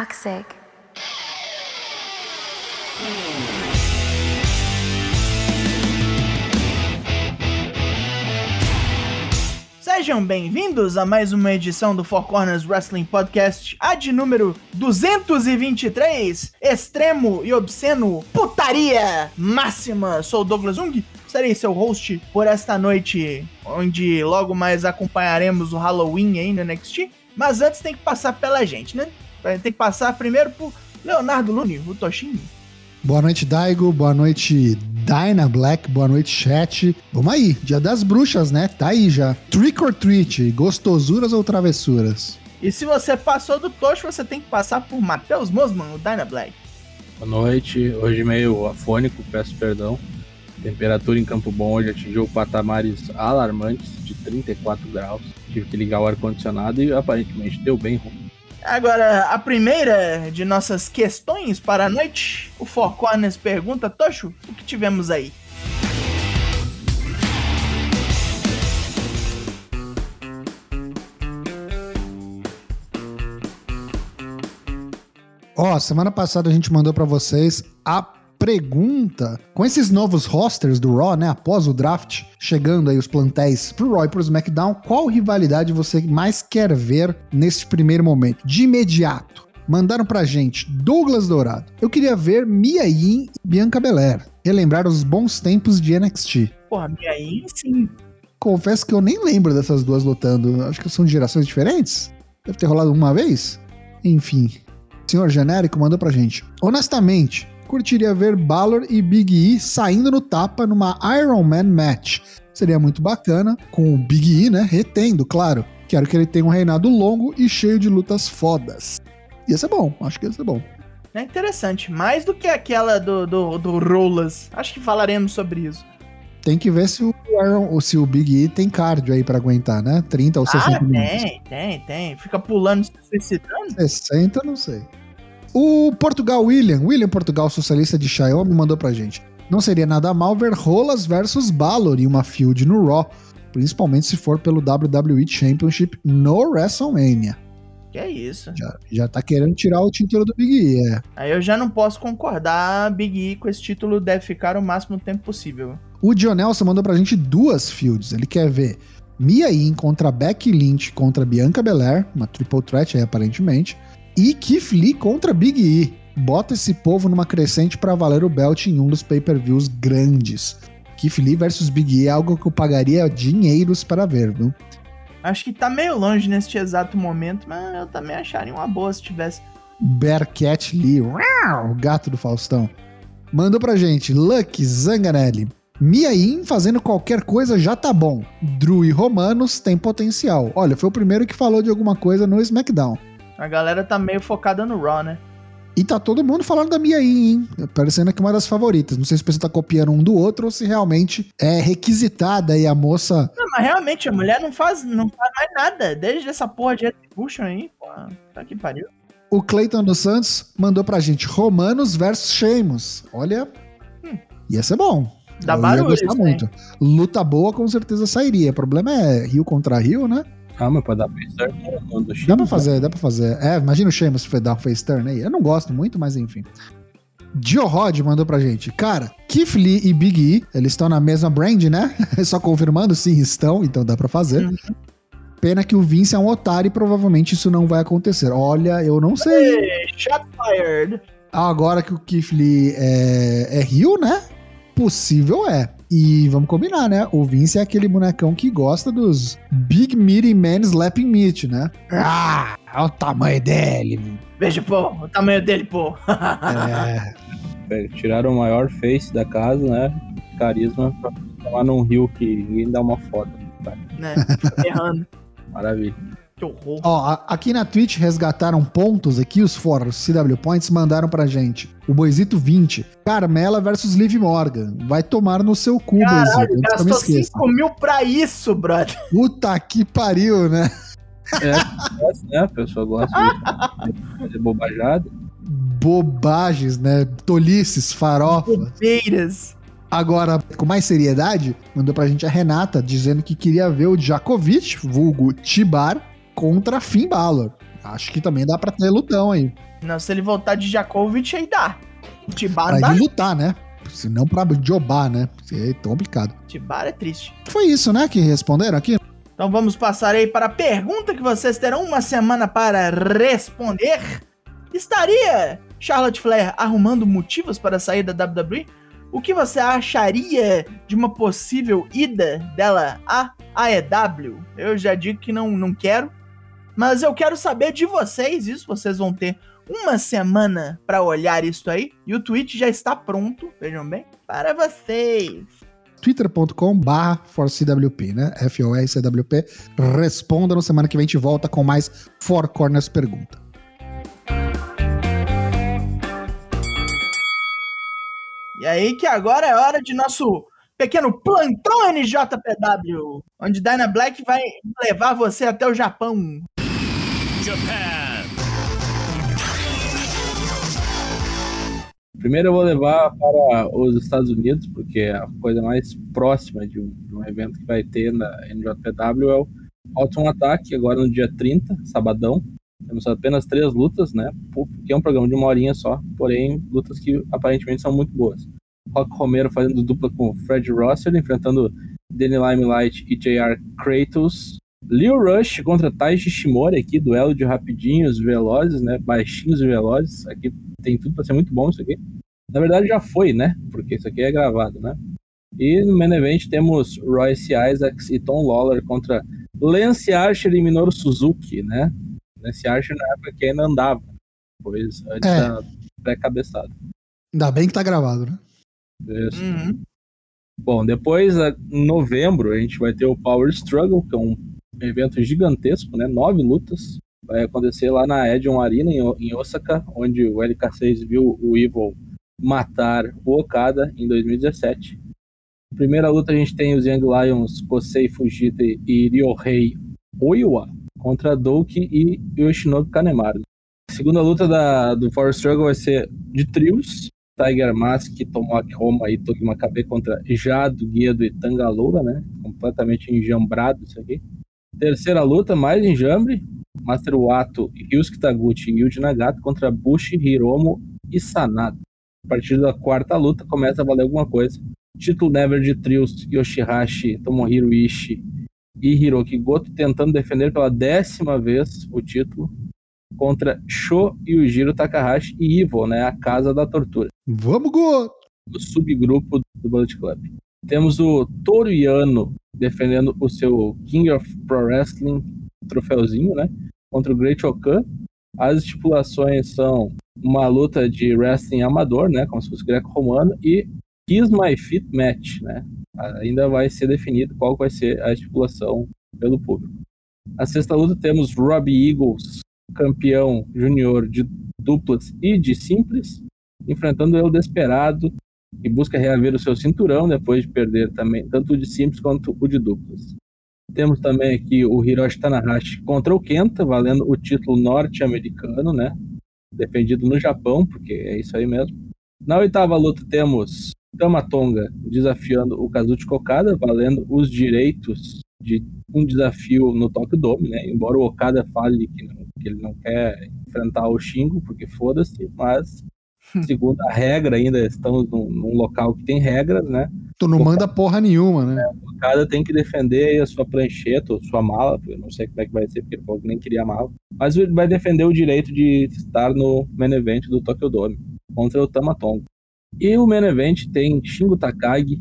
toxic. Sejam bem-vindos a mais uma edição do Four Corners Wrestling Podcast, a de número 223, extremo e obsceno, putaria máxima. Sou o Douglas Jung, serei seu host por esta noite, onde logo mais acompanharemos o Halloween aí no NXT. Mas antes tem que passar pela gente, né? Tem que passar primeiro por Leonardo Lune, o Toshinho. Boa noite, Daigo. Boa noite, Dyna Black. Boa noite, chat. Vamos aí, dia das bruxas, né? Tá aí já. Trick or treat, gostosuras ou travessuras? E se você passou do Tocho, você tem que passar por Matheus Mosman, o Dyna Black. Boa noite, hoje meio afônico, peço perdão. Temperatura em Campo Bom hoje atingiu patamares alarmantes de 34 graus. Tive que ligar o ar-condicionado e aparentemente deu bem ruim. Agora, a primeira de nossas questões para a noite, o Four Corners pergunta, Tocho, o que tivemos aí? Ó, semana passada a gente mandou para vocês a pergunta, com esses novos rosters do Raw, né, após o draft, chegando aí os plantéis pro Raw e pro SmackDown, qual rivalidade você mais quer ver nesse primeiro momento? De imediato. Mandaram pra gente Douglas Dourado. Eu queria ver Mia Yim e Bianca Belair. Relembrar os bons tempos de NXT. Porra, Mia Yim, sim. Confesso que eu nem lembro dessas duas lutando. Acho que são de gerações diferentes. Deve ter rolado uma vez. Enfim. Senhor Genérico mandou pra gente. Honestamente, curtiria ver Balor e Big E saindo no tapa numa Iron Man match. Seria muito bacana, com o Big E, né, retendo, claro. Quero que ele tenha um reinado longo e cheio de lutas fodas. Ia ser bom, acho que ia ser bom. É interessante, mais do que aquela do, do, do Rolas. Acho que falaremos sobre isso. Tem que ver se o, Iron, se o Big E tem cardio aí para aguentar, né? 30 ou 60 ah, minutos. Tem, tem, tem. Fica pulando, se suicidando. 60, não sei. O Portugal William, William Portugal Socialista de Xiaomi, mandou pra gente. Não seria nada mal ver Rolas versus Balor em uma field no Raw, principalmente se for pelo WWE Championship no WrestleMania. Que é isso? Já, já tá querendo tirar o título do Big E, é. Aí eu já não posso concordar, Big E com esse título deve ficar o máximo tempo possível. O Dionelson mandou pra gente duas fields. Ele quer ver Mia Yim contra Becky Lynch contra Bianca Belair, uma triple threat aí aparentemente e Keith Lee contra Big E. Bota esse povo numa crescente para valer o belt em um dos pay-per-views grandes. Keith Lee versus Big E é algo que eu pagaria dinheiros para ver, viu? Acho que tá meio longe neste exato momento, mas eu também acharia uma boa se tivesse. Bearcat Lee, o gato do Faustão. Mandou pra gente, Lucky Zanganelli. Mia Yim fazendo qualquer coisa já tá bom. Drew e Romanos tem potencial. Olha, foi o primeiro que falou de alguma coisa no SmackDown. A galera tá meio focada no Raw, né? E tá todo mundo falando da Mia Yim, hein? Parecendo que uma das favoritas. Não sei se pessoal tá copiando um do outro ou se realmente é requisitada e a moça. Não, mas realmente, a mulher não faz, não faz mais nada. Desde essa porra de Retribution aí, pô. Tá que pariu. O Clayton dos Santos mandou pra gente Romanos versus Sheamus. Olha, hum. ia ser bom. Dá Eu barulho, ia gostar muito. Luta boa com certeza sairia. O problema é Rio contra Rio, né? Ah, mas pode dar face turn no do Dá pra fazer, dá pra fazer. É, imagina o Sheamus se dar um face turn aí. Eu não gosto muito, mas enfim. Dio Rod mandou pra gente. Cara, Keith Lee e Big E, eles estão na mesma brand, né? Só confirmando, sim, estão, então dá pra fazer. Uhum. Pena que o Vince é um otário e provavelmente isso não vai acontecer. Olha, eu não sei. Hey, shot fired. Agora que o Keith Lee é, é Rio, né? Possível é. E vamos combinar, né? O Vince é aquele bonecão que gosta dos Big Meaty Men Slapping Meat, né? Ah, olha o tamanho dele. Veja, pô, o tamanho dele, pô. é. Tiraram o maior face da casa, né? Carisma pra lá num rio que ninguém dá uma foto. Tá? Né? Errando. Maravilha. Que horror. Ó, aqui na Twitch resgataram pontos aqui, os fóruns CW Points mandaram pra gente. O Boisito 20. Carmela versus Liv Morgan. Vai tomar no seu cu, Caralho, Boisito. Gastou 5 mil pra isso, brother. Puta que pariu, né? É, né? A pessoa gosta de fazer bobajada. Bobagens, né? Tolices, farofas. Bobeiras. Agora, com mais seriedade, mandou pra gente a Renata dizendo que queria ver o Djokovic, vulgo Tibar, contra Finn Balor. Acho que também dá pra ter lutão aí. Não, se ele voltar de Djakovic, aí dá. Tibara Pra dá. ele lutar, né? Se não pra jobar, né? É complicado. Tibara é triste. Foi isso, né? Que responderam aqui? Então vamos passar aí para a pergunta que vocês terão uma semana para responder. Estaria Charlotte Flair arrumando motivos para sair da WWE? O que você acharia de uma possível ida dela à AEW? Eu já digo que não, não quero, mas eu quero saber de vocês. Isso vocês vão ter uma semana para olhar isso aí. E o tweet já está pronto, vejam bem, para vocês. twitter.com barra ForCWP, né? F-O-R-C-W-P. Responda no semana que vem, a gente volta com mais Four Corners Pergunta. E aí que agora é hora de nosso pequeno plantão NJPW, onde Dyna Black vai levar você até o Japão. Japan. Primeiro eu vou levar para os Estados Unidos, porque a coisa mais próxima de um, de um evento que vai ter na NJPW é o Autumn Attack, agora no dia 30, sabadão. Temos apenas três lutas, né? Porque é um programa de uma horinha só, porém, lutas que aparentemente são muito boas. Rock Romero fazendo dupla com Fred Russell, enfrentando Danny Limelight e JR Kratos. Leo Rush contra Taiji Shimori aqui, duelo de rapidinhos, velozes, né? Baixinhos e velozes. Aqui tem tudo para ser muito bom isso aqui. Na verdade já foi, né? Porque isso aqui é gravado, né? E no main event temos Royce Isaacs e Tom Lawler contra Lance Archer e Minoru Suzuki, né? Lance Archer na época que ainda andava, pois antes É. da pré-cabeçada. Ainda bem que tá gravado, né? Isso. Uhum. Bom, depois, em novembro, a gente vai ter o Power Struggle, que é um evento gigantesco, né? Nove lutas. Vai acontecer lá na Edion Arena, em, Osaka, onde o LK6 viu o Evil matar o Okada em 2017. Primeira luta a gente tem os Young Lions, Kosei Fujita e Ryohei Oiwa contra Douki e Yoshinobu Kanemaru. Segunda luta da, do Power Struggle vai ser de trios, Tiger Mask, Tomoaki Roma e Togi Makabe contra Jado, Guedo e Tangaloura, né? Completamente enjambrado isso aqui. Terceira luta, mais enjambre. Master Wato, Ryusuke Taguchi e Yuji Nagata contra Bushi, Hiromo e Sanada. A partir da quarta luta começa a valer alguma coisa. Título Never de Trios, Yoshihashi, Tomohiro Ishii e Hiroki Goto tentando defender pela décima vez o título contra Sho Yujiro Takahashi e Evil, né? A Casa da Tortura Vamos, Go! o subgrupo do Bullet Club. Temos o Toru Yano defendendo o seu King of Pro Wrestling troféuzinho, né? Contra o Great Okan. As estipulações são uma luta de wrestling amador, né? Como se fosse greco-romano, e Kiss My Feet Match, né? Ainda vai ser definido qual vai ser a estipulação pelo público. A sexta luta temos Robbie Eagles, campeão júnior de duplas e de simples, enfrentando o Desperado, que busca reaver o seu cinturão depois de perder também tanto o de simples quanto o de duplas. Temos também aqui o Hiroshi Tanahashi contra o Kenta, valendo o título norte-americano, né? Defendido no Japão, porque é isso aí mesmo. Na oitava luta temos Tamatonga desafiando o Kazuchi Okada, valendo os direitos de um desafio no Tokyo Dome, né? Embora o Okada fale que, não- que ele não quer enfrentar o Shingo, porque foda-se, mas segundo a regra ainda estamos num, num local que tem regras, né? Tu não manda porra nenhuma, né? O Okada tem que defender a sua prancheta ou sua mala, eu não sei como é que vai ser, porque ele falou que nem queria mala, mas ele vai defender o direito de estar no main event do Tokyo Dome contra o Tamatonga. E o main event tem Shingo Takagi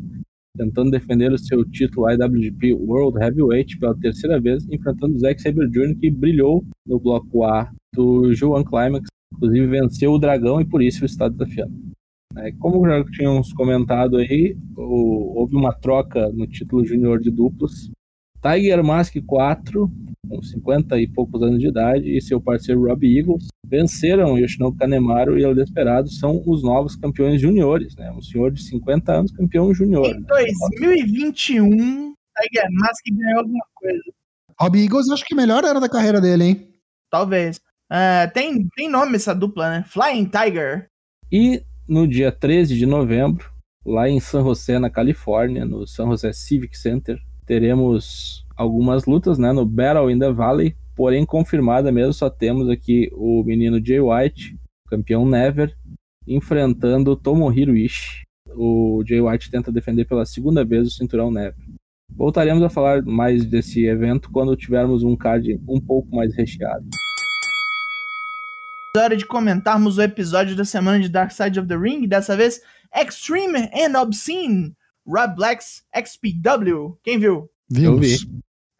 tentando defender o seu título IWGP World Heavyweight pela terceira vez, enfrentando o Zack Sabre Jr., que brilhou no bloco A do G1 Climax, inclusive venceu o Dragão e por isso está desafiando. É, como já tínhamos comentado aí, o- houve uma troca no título júnior de duplos. Tiger Mask 4, com 50 e poucos anos de idade, e seu parceiro Robbie Eagles venceram Yoshinobu Kanemaru e El Desperado, são os novos campeões juniores, né? Um senhor de 50 anos, campeão júnior. Em 2021, Tiger Mask ganhou alguma coisa. Robbie Eagles, acho que melhor era da carreira dele, hein? Talvez. Ah, tem, tem nome essa dupla, né? Flying Tiger. E no dia 13 de novembro, lá em San José, na Califórnia, no San José Civic Center, teremos algumas lutas, né? No Battle in the Valley, porém confirmada mesmo, só temos aqui o menino Jay White, campeão Never, enfrentando Tomohiro Ishii. O Jay White tenta defender pela segunda vez o cinturão Never. Voltaremos a falar mais desse evento quando tivermos um card um pouco mais recheado. Hora de comentarmos o episódio da semana de Dark Side of the Ring, dessa vez Extreme and Obscene, Rob Black's XPW. Quem viu? Eu vi.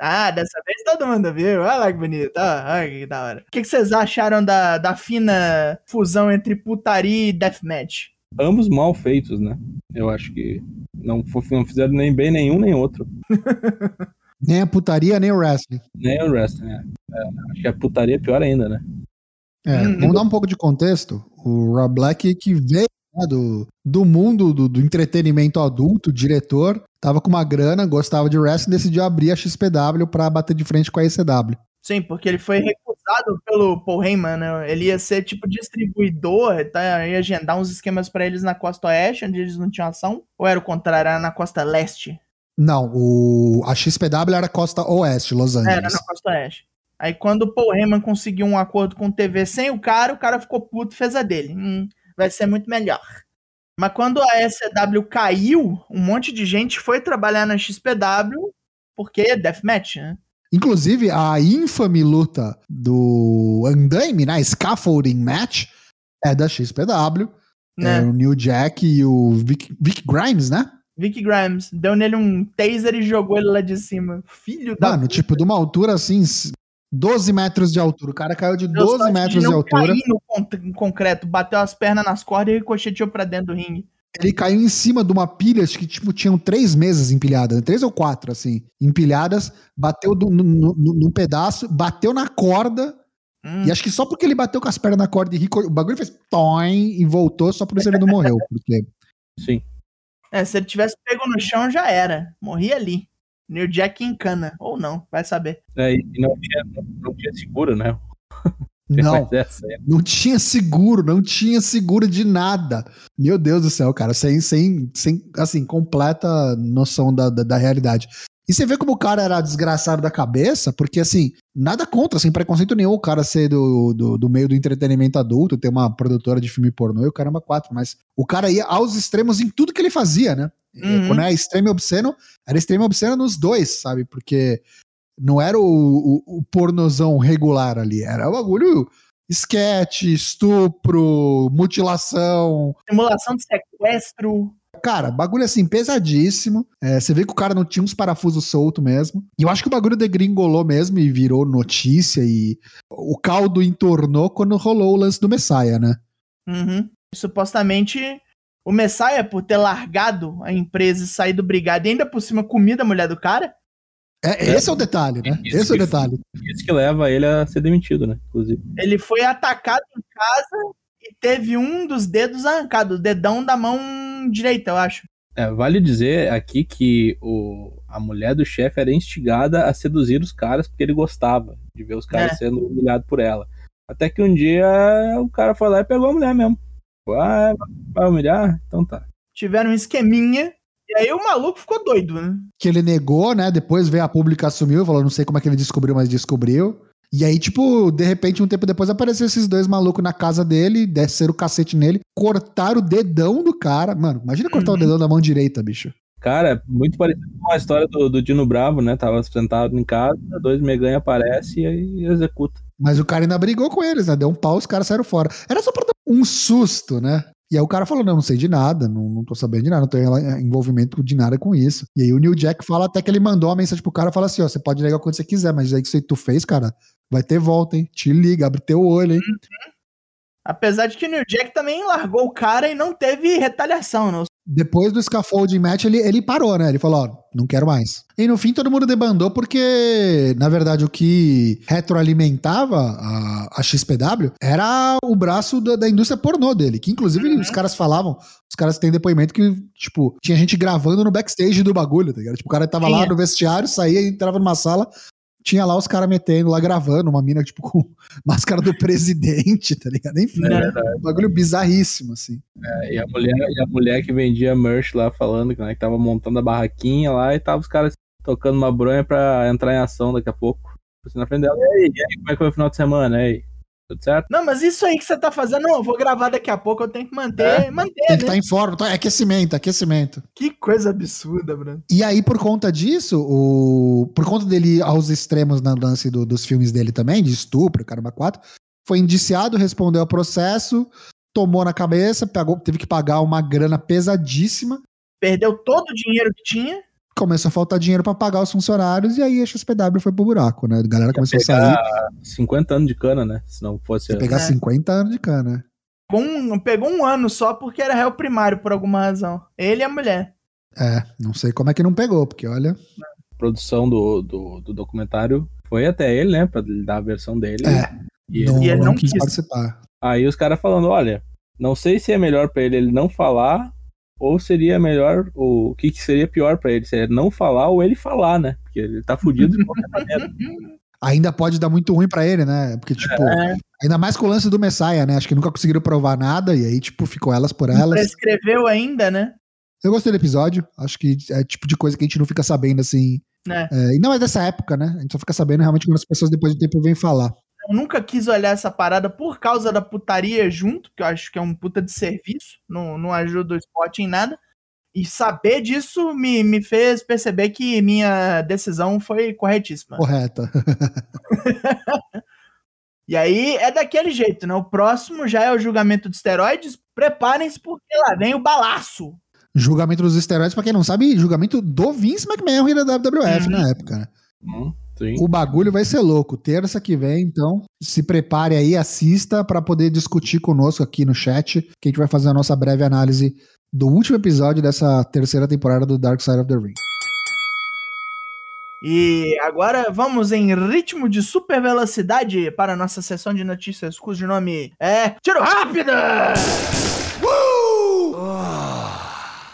Ah, dessa vez todo mundo viu. Olha lá que bonito. Ah, olha que da hora. O que, que vocês acharam da, da fina fusão entre putaria e deathmatch? Ambos mal feitos, né? Eu acho que não, não fizeram nem bem nenhum nem outro. Nem a putaria, nem o wrestling. Nem o wrestling, né? É, acho que a putaria é pior ainda, né? É, Hum. vamos dar um pouco de contexto. O Rob Black, que veio né, do, do mundo do, do entretenimento adulto, diretor, tava com uma grana, gostava de wrestling, decidiu abrir a XPW pra bater de frente com a ECW. Sim, porque ele foi recusado pelo Paul Heyman, né? Ele ia ser tipo distribuidor, tá? ia agendar uns esquemas pra eles na costa oeste, onde eles não tinham ação. Ou era o contrário, era na costa leste? Não, o, a XPW era Costa Oeste, Los É, Era Angeles. na costa oeste. Aí quando o Paul Heyman conseguiu um acordo com o TV sem o cara, o cara ficou puto e fez a dele. Hum, vai ser muito melhor. Mas quando a SCW caiu, um monte de gente foi trabalhar na XPW porque é deathmatch, né? Inclusive, a infame luta do Andaime, né? Scaffolding Match, é da XPW. É, né? o New Jack e o Vic, Vic Grimes, né? Vic Grimes deu nele um taser e jogou ele lá de cima. Filho da Mano, tipo, de uma altura assim, 12 metros de altura. O cara caiu de Deu 12 sorte metros de altura. cair no con- em concreto, bateu as pernas nas cordas e ricocheteou pra dentro do ringue. Ele caiu em cima de uma pilha, acho que tipo, tinham três mesas empilhadas, três ou quatro, assim, empilhadas, bateu do- no, no- no- num pedaço, bateu na corda, Hum, e acho que só porque ele bateu com as pernas na corda e rico, o bagulho fez toim e voltou, só por isso ele não morreu. Porque Sim. É, se ele tivesse pego no chão, já era. Morria ali. New Jack em cana. Ou não, vai saber. É, e não tinha, não, tinha seguro, né? não, não tinha seguro, não tinha seguro de nada. Meu Deus do céu, cara, sem, sem, sem assim, completa noção da, da, da realidade. E você vê como o cara era desgraçado da cabeça, porque assim, nada contra, sem preconceito nenhum, o cara ser do, do, do meio do entretenimento adulto, ter uma produtora de filme pornô e o caramba quatro, mas o cara ia aos extremos em tudo que ele fazia, né? Uhum. Quando é extremo e obsceno, era extremo e obsceno nos dois, sabe? Porque não era o, o, o pornozão regular ali, era o bagulho esquete, estupro, mutilação, Simulação de sequestro. Cara, bagulho assim, pesadíssimo. É, você vê que o cara não tinha uns parafusos soltos mesmo. E eu acho que o bagulho degringolou mesmo e virou notícia e o caldo entornou quando rolou o lance do Messiah, né? Uhum. Supostamente, o Messiah, por ter largado a empresa e saído brigado e ainda por cima comida a mulher do cara, É, esse é o detalhe, né? Isso Esse é o detalhe. Isso que leva ele a ser demitido, né? Inclusive. ele foi atacado em casa e teve um dos dedos arrancado, o dedão da mão direita, eu acho. É, vale dizer aqui que o, a mulher do chefe era instigada a seduzir os caras porque ele gostava de ver os caras É. sendo humilhados por ela. Até que um dia o cara foi lá e pegou a mulher mesmo. Ah, vai humilhar? Então tá. Tiveram um esqueminha. E aí o maluco ficou doido, né? Que ele negou, né? Depois veio a pública assumiu, falou, não sei como é que ele descobriu, mas descobriu. E aí, tipo, de repente, um tempo depois, apareceram esses dois malucos na casa dele, desceram o cacete nele, cortaram o dedão do cara. Mano, imagina cortar Uhum. o dedão da mão direita, bicho. Cara, muito parecido com a história do, do Dino Bravo, né? Tava sentado em casa, dois meganha aparece e aí executa. Mas o cara ainda brigou com eles, né? Deu um pau, os caras saíram fora. Era só pra dar um susto, né? E aí o cara falou: não, não sei de nada, não, não tô sabendo de nada, não tenho rela- envolvimento de nada com isso. E aí o New Jack fala até que ele mandou uma mensagem pro cara fala assim: ó, você pode negar quando você quiser, mas aí que você- tu fez, cara, vai ter volta, hein? Te liga, abre teu olho, hein? Apesar de que o New Jack também largou o cara e não teve retaliação, né? Depois do scaffolding match, ele, ele parou, né? Ele falou, ó, não quero mais. E no fim todo mundo debandou porque, na verdade, o que retroalimentava a, a XPW era o braço da, da indústria pornô dele, que inclusive Uhum. os caras falavam, os caras têm depoimento que, tipo, tinha gente gravando no backstage do bagulho, tá ligado? Tipo, o cara tava lá Tinha. no vestiário, saía, entrava numa sala, tinha lá os caras metendo lá, gravando, uma mina, tipo, com máscara do presidente, tá ligado? Enfim, É. um bagulho bizarríssimo, assim. É, e, a mulher, e a mulher que vendia merch lá falando né, que tava montando a barraquinha lá e tava os caras tocando uma bronha pra entrar em ação daqui a pouco. Assim, na frente dela, e aí, e aí, como é que foi o final de semana? E aí, tudo certo? Não, mas isso aí que você tá fazendo, não, eu vou gravar daqui a pouco, eu tenho que manter, manter, Tem que né? estar em forma. tá? É aquecimento, aquecimento. Que coisa absurda, Bruno. E aí, por conta disso, o... por conta dele aos extremos na lance do- dos filmes dele também, de estupro, caramba, quatro, foi indiciado, respondeu ao processo, tomou na cabeça, pagou, teve que pagar uma grana pesadíssima, Perdeu todo o dinheiro que tinha. Começou a faltar dinheiro pra pagar os funcionários, e aí a XPW foi pro buraco, né? A galera começou a pegar sair, 50 anos de cana, né? Se não fosse. ia pegar É. 50 anos de cana. Um- pegou um ano só porque era réu primário por alguma razão. Ele e a mulher. É, não sei como é que não pegou, porque olha. A produção do, do, do documentário foi até ele, né? Pra ele dar a versão dele. É, E não, E ele não quis quis. participar. Aí os caras falando, olha, não sei se é melhor pra ele ele não falar, ou seria melhor, o que, que seria pior pra ele, se é não falar ou ele falar, né? Porque ele tá fudido de qualquer maneira. Ainda pode dar muito ruim pra ele, né? Porque, tipo, É, ainda mais com o lance do Messiah, né? Acho que nunca conseguiram provar nada, e aí, tipo, ficou elas por não elas. prescreveu ainda, né? Eu gostei do episódio, acho que é tipo de coisa que a gente não fica sabendo assim. né? é, e não é dessa época, né? A gente só fica sabendo realmente quando as pessoas depois do tempo vêm falar. Eu nunca quis olhar essa parada por causa da putaria junto, que eu acho que é um puta de serviço, não, não ajuda o esporte em nada. E saber disso me, me fez perceber que minha decisão foi corretíssima. Correta. E aí é daquele jeito, né? O próximo já é o julgamento de esteroides. Preparem-se porque lá vem o balaço. julgamento dos esteroides, pra quem não sabe, julgamento do Vince McMahon e da WWF Uhum. na época, né? Hum, sim. O bagulho vai ser louco. Terça que vem, então, se prepare aí, assista pra poder discutir conosco aqui no chat, que a gente vai fazer a nossa breve análise do último episódio dessa terceira temporada do Dark Side of the Ring. E agora vamos em ritmo de super velocidade para a nossa sessão de notícias cujo nome é Tiro Rápido!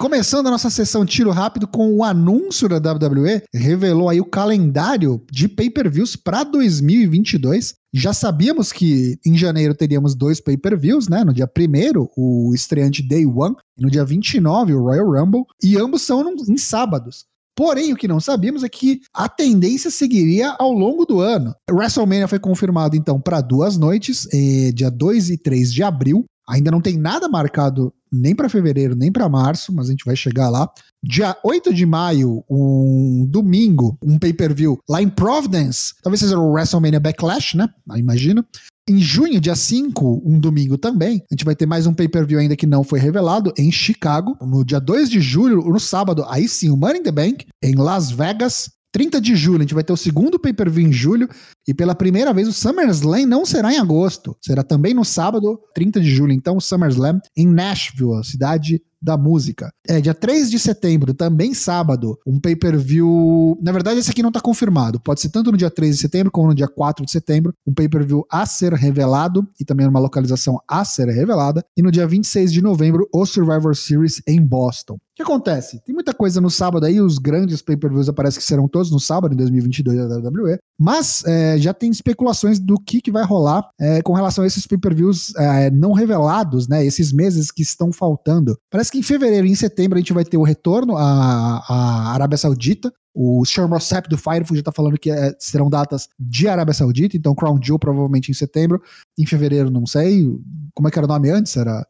Começando a nossa sessão tiro rápido com o anúncio da WWE, revelou aí o calendário de pay-per-views para 2022. Já sabíamos que em janeiro teríamos dois pay-per-views, né? No dia 1 o estreante Day One, e no dia 29 o Royal Rumble, e ambos são em sábados. Porém, o que não sabíamos é que a tendência seguiria ao longo do ano. WrestleMania foi confirmado então para duas noites, dia 2 e 3 de abril. Ainda não tem nada marcado nem para fevereiro, nem para março, mas a gente vai chegar lá. Dia 8 de maio, um domingo, um pay-per-view lá em Providence. Talvez seja o WrestleMania Backlash, né? Imagino. Em junho, dia 5, um domingo também, a gente vai ter mais um pay-per-view ainda que não foi revelado, em Chicago. No dia 2 de julho, no sábado, aí sim, o Money in the Bank, em Las Vegas. 30 de julho, a gente vai ter o segundo pay-per-view em julho. E pela primeira vez, o SummerSlam não será em agosto. Será também no sábado, 30 de julho, então, o SummerSlam em Nashville, a cidade da música. É, dia 3 de setembro, também sábado, um pay-per-view. Na verdade, esse aqui não tá confirmado. Pode ser tanto no dia 3 de setembro como no dia 4 de setembro. Um pay-per-view a ser revelado e também uma localização a ser revelada. E no dia 26 de novembro, o Survivor Series em Boston. O que acontece? Tem muita coisa no sábado aí, os grandes pay-per-views aparecem que serão todos no sábado, em 2022 da WWE, mas é, já tem especulações do que, que vai rolar é, com relação a esses pay-per-views é, não revelados, né, esses meses que estão faltando. Parece que em fevereiro e em setembro a gente vai ter o retorno à, à Arábia Saudita, o Sean Rossap do Firefood já tá falando que é, serão datas de Arábia Saudita, então Crown Jewel provavelmente em setembro, em fevereiro não sei, como é que era o nome antes? Era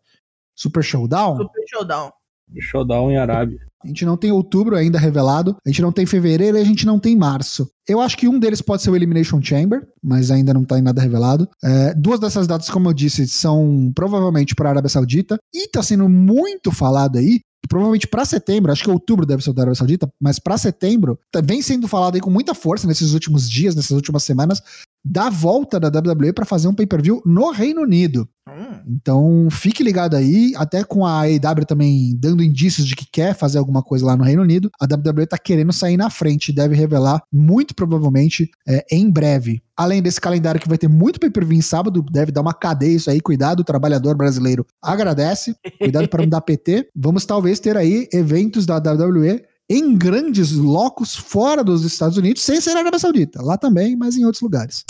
Super Showdown? Super Showdown. Showdown em Arábia. A gente não tem outubro ainda revelado, a gente não tem fevereiro e a gente não tem março. Eu acho que um deles pode ser o Elimination Chamber, mas ainda não tá em nada revelado. É, duas dessas datas, como eu disse, são provavelmente para a Arábia Saudita e tá sendo muito falado aí. Provavelmente para setembro, acho que outubro deve ser o da Arábia Saudita, mas para setembro, tá- vem sendo falado aí com muita força nesses últimos dias, nessas últimas semanas, da volta da WWE para fazer um pay-per-view no Reino Unido. Hum, Então, fique ligado aí, até com a AEW também dando indícios de que quer fazer alguma coisa lá no Reino Unido, a WWE tá querendo sair na frente, deve revelar muito provavelmente é, em breve. Além desse calendário que vai ter muito pay-per-view em sábado, deve dar uma cadeia isso aí, cuidado, o trabalhador brasileiro agradece, cuidado para não dar PT. Vamos talvez ter aí eventos da WWE em grandes locos fora dos Estados Unidos, sem ser na Arábia Saudita, lá também, mas em outros lugares.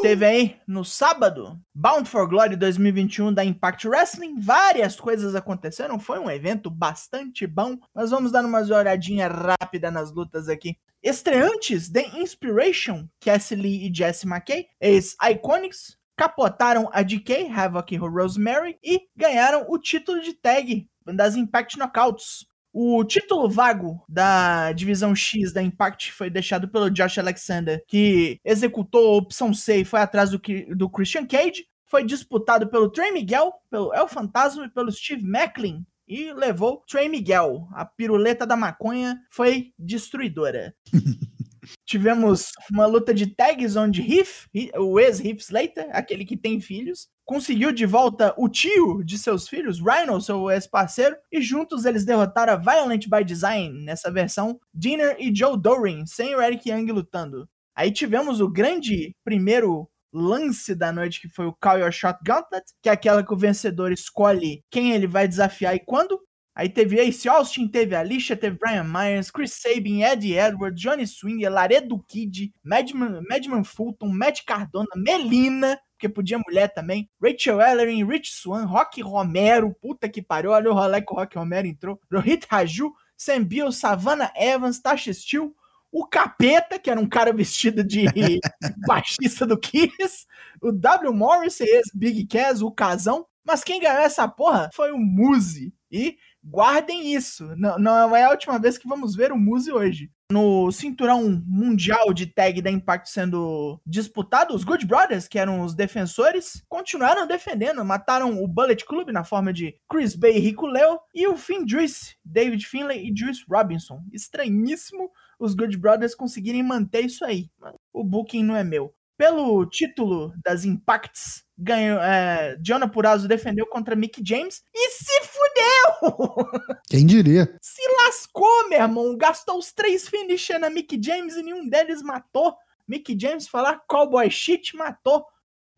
Teve aí no sábado, Bound for Glory 2021 da Impact Wrestling. Várias coisas aconteceram. Foi um evento bastante bom. Nós vamos dar uma olhadinha rápida nas lutas aqui. Estreantes The Inspiration, Cassie Lee e Jesse McKay, ex-Iconics, capotaram a DK, Havoc e Rosemary e ganharam o título de tag das Impact Knockouts. O título vago da divisão X da Impact foi deixado pelo Josh Alexander, que executou a opção C e foi atrás do, do Christian Cage. Foi disputado pelo Trey Miguel, pelo El Fantasma e pelo Steve Macklin. E levou Trey Miguel. A piruleta da maconha foi destruidora. Tivemos uma luta de tags onde Heath, o ex-Heath Slater, aquele que tem filhos, conseguiu de volta o tio de seus filhos, Rhino, seu ex-parceiro, e juntos eles derrotaram a Violent by Design nessa versão, Dinner e Joe Doring, sem o Eric Young lutando. Aí tivemos o grande primeiro lance da noite, que foi o Call Your Shot Gauntlet, que é aquela que o vencedor escolhe quem ele vai desafiar e quando. Aí teve Ace Austin, teve Alicia, teve Brian Myers, Chris Sabin, Eddie Edwards, Johnny Swing, Laredo Kid, Madman, Madman Fulton, Matt Cardona, Melina, porque podia mulher também, Rachel Ellering, Rich Swan, Rock Romero, puta que pariu, olha o rolê que o Rock Romero entrou, Rohit Raju, Sam Bill, Savannah Evans, Tasha Steele, o Capeta, que era um cara vestido de baixista do Kiss, o W. Morris, esse Big Cass, o Casão, mas quem ganhou essa porra foi o Muzi. E Guardem isso. Não, não é a última vez que vamos ver o Muse hoje. No cinturão mundial de tag da Impact sendo disputado, os Good Brothers, que eram os defensores, continuaram defendendo. Mataram o Bullet Club na forma de Chris Bay e Rico Leo. E o Finn Juice, David Finlay e Juice Robinson. Estranhíssimo os Good Brothers conseguirem manter isso aí. O booking não é meu. Pelo título das Impacts, ganhou, é, Jonah Purazo defendeu contra Mick James e se fudeu! Quem diria? Se lascou, meu irmão. Gastou os três finisher na Mick James e nenhum deles matou. Mick James falar cowboy shit matou.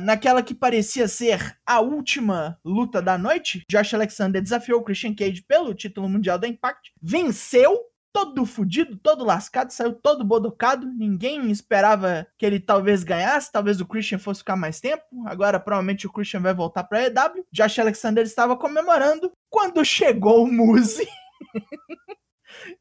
Naquela que parecia ser a última luta da noite, Josh Alexander desafiou o Christian Cage pelo título mundial da Impact, venceu todo fudido, todo lascado, saiu todo bodocado. Ninguém esperava que ele talvez ganhasse, talvez o Christian fosse ficar mais tempo. Agora provavelmente o Christian vai voltar para EW. Josh Alexander estava comemorando quando chegou o Muse.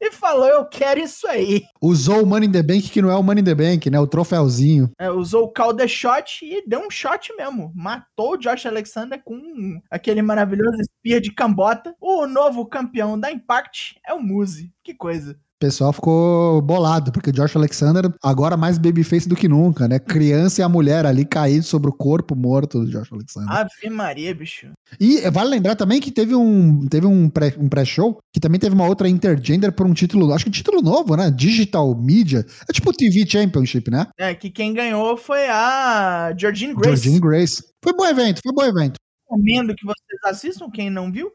e falou: Eu quero isso aí. Usou o Money in the Bank, que não é o Money in the Bank, né? O troféuzinho. É, usou o the Shot e deu um shot mesmo. Matou o Josh Alexander com aquele maravilhoso Spear de cambota. O novo campeão da Impact é o Muse. Que coisa pessoal ficou bolado, porque o Josh Alexander agora mais babyface do que nunca, né? Criança e a mulher ali caído sobre o corpo morto do Josh Alexander. Ave Maria, bicho. E vale lembrar também que teve um, teve um pré-show um pré que também teve uma outra intergender por um título, acho que título novo, né? Digital Media. É tipo o TV Championship, né? É, que quem ganhou foi a Georgine Grace. Georgine Grace. Foi bom evento, foi bom evento. Recomendo que vocês assistam, quem não viu.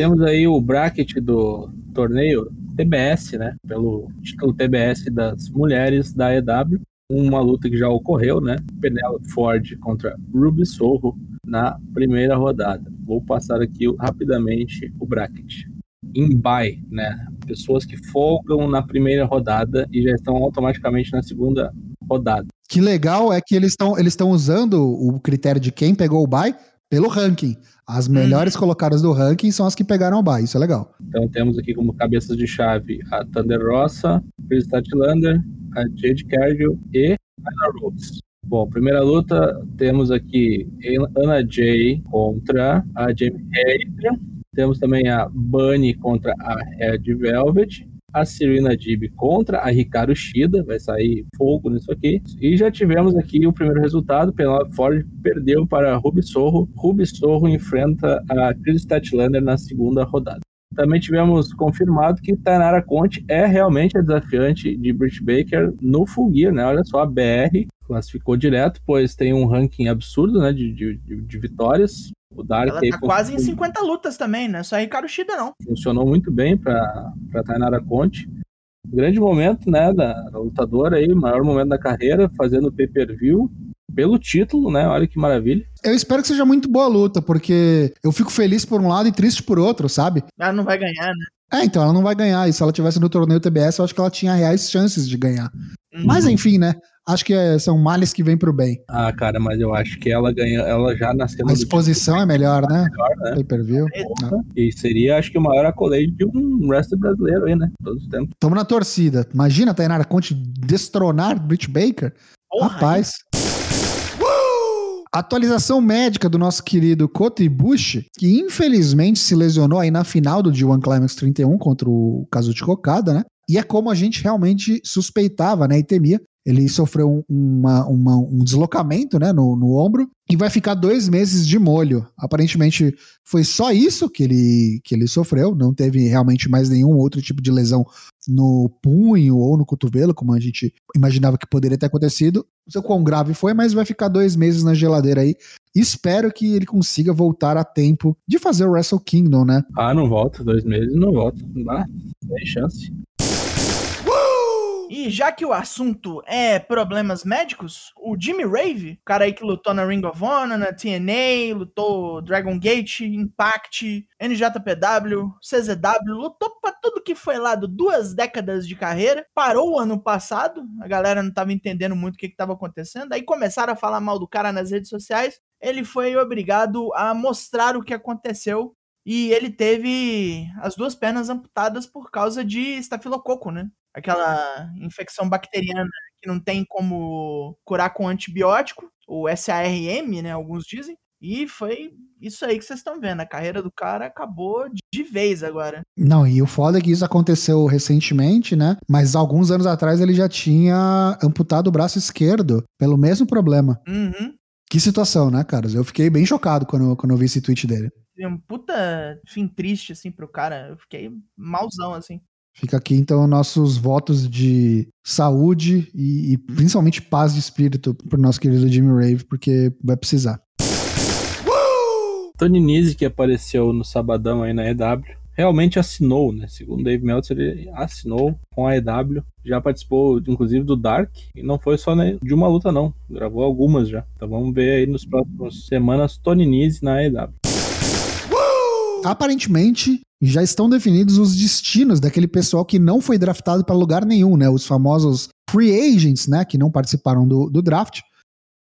Temos aí o bracket do torneio TBS, né? Pelo título TBS das mulheres da EW. Uma luta que já ocorreu, né? Penelope Ford contra Ruby Sorro na primeira rodada. Vou passar aqui rapidamente o bracket. Em buy, né? Pessoas que folgam na primeira rodada e já estão automaticamente na segunda rodada. Que legal é que eles estão eles usando o critério de quem pegou o buy pelo ranking. As melhores hum. colocadas do ranking são as que pegaram o bye, isso é legal. Então temos aqui como cabeças de chave a Thunder Rosa, Chris Tatlander, a Jade Cargill e Anna Rose. Bom, primeira luta, temos aqui Anna Jay contra a Jamie Hayter. Temos também a Bunny contra a Red Velvet a Serena Dib contra a Ricardo Shida, vai sair fogo nisso aqui. E já tivemos aqui o primeiro resultado, Penelope Ford perdeu para Ruby Sorro, Ruby Sorro enfrenta a Chris Statlander na segunda rodada. Também tivemos confirmado que Tainara Conte é realmente a desafiante de Britt Baker no Full Gear, né? Olha só, a BR classificou direto, pois tem um ranking absurdo né, de, de, de vitórias. O Dark Ela tá quase em 50 lutas também, né? Só Ricardo Shida não. Funcionou muito bem para Tainara Conte. Grande momento, né, da, da lutadora aí, maior momento da carreira, fazendo pay-per-view pelo título, né? Olha que maravilha. Eu espero que seja muito boa luta, porque eu fico feliz por um lado e triste por outro, sabe? Ela não vai ganhar, né? É, então ela não vai ganhar. E se ela tivesse no torneio TBS, eu acho que ela tinha reais chances de ganhar. Uhum. Mas enfim, né? Acho que é, são males que vêm pro bem. Ah, cara, mas eu acho que ela ganha, ela já nasceu A exposição é melhor, né? melhor, né? Pay-per-view. Porra. E seria, acho que, o maior accolade de um wrestler brasileiro aí, né? Todos os tempos. Tamo na torcida. Imagina a Tainara Conte destronar Britt Baker. Porra, Rapaz. Atualização médica do nosso querido Kota Ibushi, que infelizmente se lesionou aí na final do G1 Climax 31 contra o Kazuchi Okada, né? E é como a gente realmente suspeitava, né, e temia. Ele sofreu um, uma- uma- um deslocamento, né, no, no ombro e vai ficar dois meses de molho. Aparentemente foi só isso que ele, que ele sofreu, não teve realmente mais nenhum outro tipo de lesão no punho ou no cotovelo, como a gente imaginava que poderia ter acontecido. Não sei quão grave foi, mas vai ficar dois meses na geladeira aí. Espero que ele consiga voltar a tempo de fazer o Wrestle Kingdom, né? Ah, não volta, dois meses, não volta. Ah, tem chance. E já que o assunto é problemas médicos, o Jimmy Rave, o cara aí que lutou na Ring of Honor, na TNA, lutou Dragon Gate, Impact, NJPW, CZW, lutou pra tudo que foi lá, do duas décadas de carreira, parou o ano passado, a galera não tava entendendo muito o que que tava acontecendo, aí começaram a falar mal do cara nas redes sociais, ele foi obrigado a mostrar o que aconteceu e ele teve as duas pernas amputadas por causa de estafilococo, né? Aquela infecção bacteriana que não tem como curar com antibiótico, o SARM, né? Alguns dizem. E foi isso aí que vocês estão vendo. A carreira do cara acabou de- vez agora. Não, e o foda é que isso aconteceu recentemente, né? Mas alguns anos atrás ele já tinha amputado o braço esquerdo pelo mesmo problema. Uhum. Que situação, né, caras? Eu fiquei bem chocado quando, quando eu vi esse tweet dele. Um puta fim triste, assim, pro cara. Eu fiquei malzão, assim. Fica aqui, então, nossos votos de saúde e, e principalmente paz de espírito pro nosso querido Jimmy Rave, porque vai precisar. Tony Nese, que apareceu no sabadão aí na EW, realmente assinou, né? Segundo Dave Meltzer, ele assinou com a EW. Já participou, inclusive, do Dark. E não foi só né, de uma luta, não. Gravou algumas já. Então vamos ver aí nos próximos semanas Tony Nese na EW. Aparentemente, já estão definidos os destinos daquele pessoal que não foi draftado para lugar nenhum, né? Os famosos free agents, né? Que não participaram do, do draft.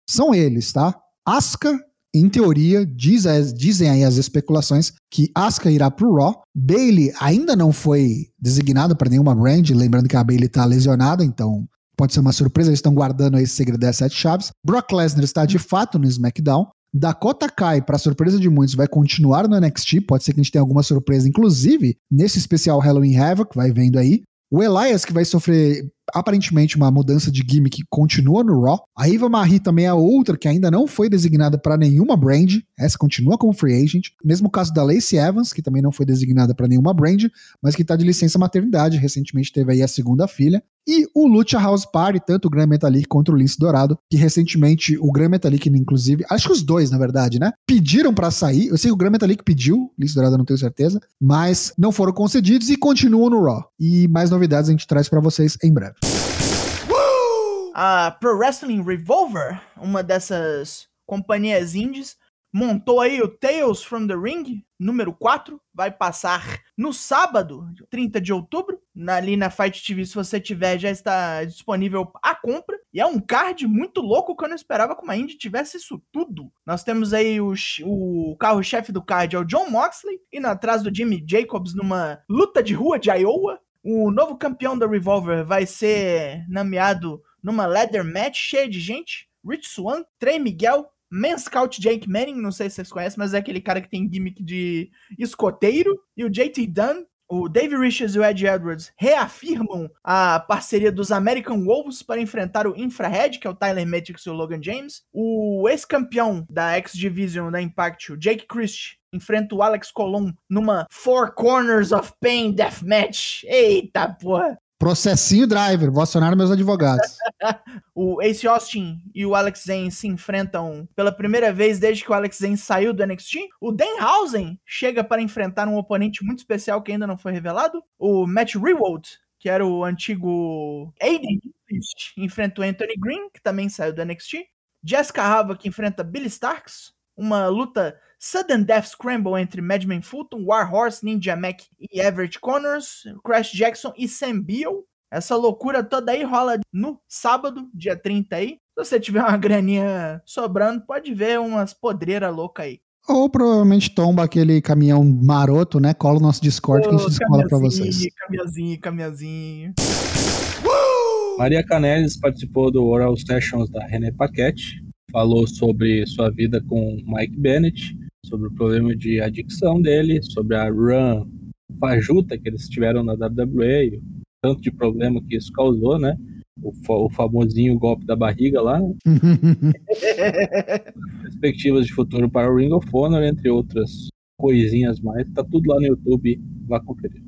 São eles, tá? Asuka, em teoria, diz dizem aí as especulações que Asuka irá pro Raw. Bailey ainda não foi designada para nenhuma brand, lembrando que a Bailey tá lesionada, então pode ser uma surpresa, eles estão guardando esse segredo das sete chaves. Brock Lesnar está de fato no SmackDown. Dakota Kai, para surpresa de muitos, vai continuar no NXT. Pode ser que a gente tenha alguma surpresa, inclusive nesse especial Halloween Havoc, vai vendo aí. O Elias, que vai sofrer aparentemente uma mudança de gimmick, continua no Raw. A Eva Marie também é outra que ainda não foi designada para nenhuma brand. Essa continua como free agent. Mesmo caso da Lacey Evans, que também não foi designada para nenhuma brand, mas que está de licença maternidade. Recentemente teve aí a segunda filha. E o Lucha House Party, tanto o Gran Metalik quanto o Lince Dourado, que recentemente o Gran Metalik, inclusive, acho que os dois, na verdade, né? Pediram pra sair. Eu sei que o Gran Metalik pediu, Lince Dourado não tenho certeza, mas não foram concedidos e continuam no Raw. E mais novidades a gente traz pra vocês em breve. A Pro Wrestling Revolver, uma dessas companhias indies, montou aí o Tales from the Ring, número 4, vai passar no sábado, 30 de outubro, na- ali na Fight TV, se você tiver, já está disponível a compra, e é um card muito louco que eu não esperava que uma indie tivesse isso tudo. Nós temos aí o, o carro-chefe do card, é o John Moxley, indo atrás do Jimmy Jacobs numa luta de rua de Iowa, o novo campeão da Revolver vai ser nomeado numa leather match cheia de gente. Rich Swan, Trey Miguel, Man Scout Jake Manning, não sei se vocês conhecem, mas é aquele cara que tem gimmick de escoteiro. E o JT Dunn, o Dave Richards e o Ed Edwards reafirmam a parceria dos American Wolves para enfrentar o Infrared, que é o Tyler Matrix e o Logan James. O ex-campeão da X-Division da Impact, o Jake Christie, enfrenta o Alex Colon numa Four Corners of Pain Deathmatch. Eita porra! Processinho Driver, vou acionar meus advogados. O Ace Austin e o Alex Zane se enfrentam pela primeira vez desde que o Alex Zane saiu do NXT. O Danhausen chega para enfrentar um oponente muito especial que ainda não foi revelado. O Matt Rewald, que era o antigo Aiden enfrenta o Anthony Green, que também saiu do NXT. Jessica Hava, que enfrenta Billy Starks. Uma luta Sudden Death Scramble entre Madman Fulton, Warhorse, Ninja Mac e Everett Connors, Crash Jackson e Sam Beal. Essa loucura toda aí rola no sábado, dia 30 aí. Se você tiver uma graninha sobrando, pode ver umas podreiras loucas aí. Ou provavelmente tomba aquele caminhão maroto, né? Cola o nosso Discord que a gente descola pra vocês. Caminhãozinho, caminhãozinho. Maria Canelis participou do Oral Sessions da René Paquette, falou sobre sua vida com Mike Bennett, sobre o problema de adicção dele, sobre a run fajuta que eles tiveram na WWE, tanto de problema que isso causou, né? O, o famosinho golpe da barriga lá. Perspectivas de futuro para o Ring of Honor, entre outras coisinhas mais. Tá tudo lá no YouTube, vá conferir.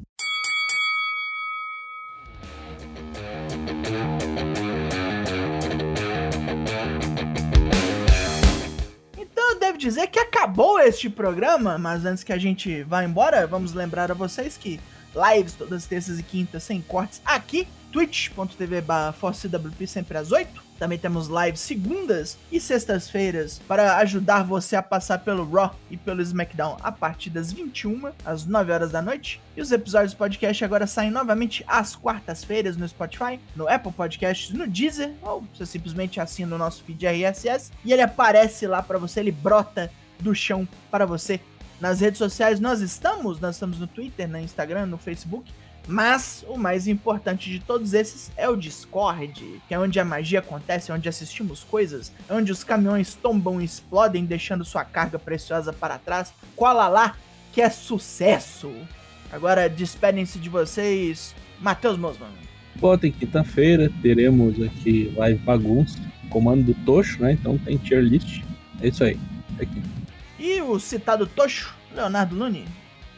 Dizer que acabou este programa, mas antes que a gente vá embora, vamos lembrar a vocês que lives todas terças e quintas sem cortes aqui, twitch.tv ForceWP sempre às 8. Também temos lives segundas e sextas-feiras para ajudar você a passar pelo Raw e pelo SmackDown a partir das 21 às 9 horas da noite. E os episódios do podcast agora saem novamente às quartas-feiras no Spotify, no Apple Podcasts, no Deezer, ou você simplesmente assina o nosso feed RSS e ele aparece lá para você, ele brota do chão para você nas redes sociais nós estamos, nós estamos no Twitter, no Instagram, no Facebook, mas o mais importante de todos esses é o Discord, que é onde a magia acontece, é onde assistimos coisas, é onde os caminhões tombam e explodem, deixando sua carga preciosa para trás. Cola lá, que é sucesso! Agora despedem-se de vocês, Matheus Mosman. Bota quinta-feira, teremos aqui live bagunça, comando do Tocho, né? Então tem tier list. É isso aí. Aqui. E o citado Tocho, Leonardo Luni.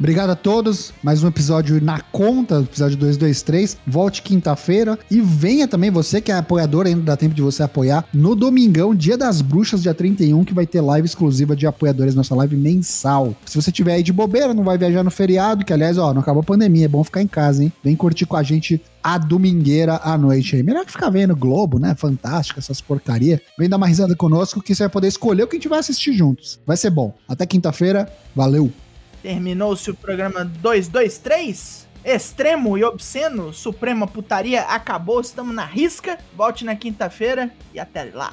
Obrigado a todos. Mais um episódio na conta, episódio 223. Volte quinta-feira e venha também você que é apoiador, ainda dá tempo de você apoiar no domingão, Dia das Bruxas, dia 31, que vai ter live exclusiva de apoiadores, nossa live mensal. Se você tiver aí de bobeira, não vai viajar no feriado, que aliás, ó, não acabou a pandemia, é bom ficar em casa, hein? Vem curtir com a gente a domingueira à noite aí. Melhor que ficar vendo Globo, né? Fantástico, essas porcaria. Vem dar uma risada conosco que você vai poder escolher o que a gente vai assistir juntos. Vai ser bom. Até quinta-feira. Valeu! Terminou-se o programa 223. Extremo e obsceno, Suprema Putaria acabou, estamos na risca. Volte na quinta-feira e até lá.